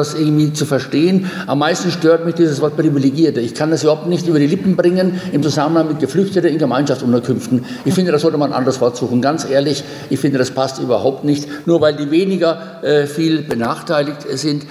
das irgendwie zu verstehen. Am meisten stört mich dieses Wort Privilegierte. Ich kann das überhaupt nicht über die Lippen bringen im Zusammenhang mit Geflüchteten in Gemeinschaftsunterkünften. Ich finde, da sollte man ein anderes Wort suchen. Ganz ehrlich, ich finde, das passt überhaupt nicht. Nur weil die weniger äh, viel benachteiligt sind,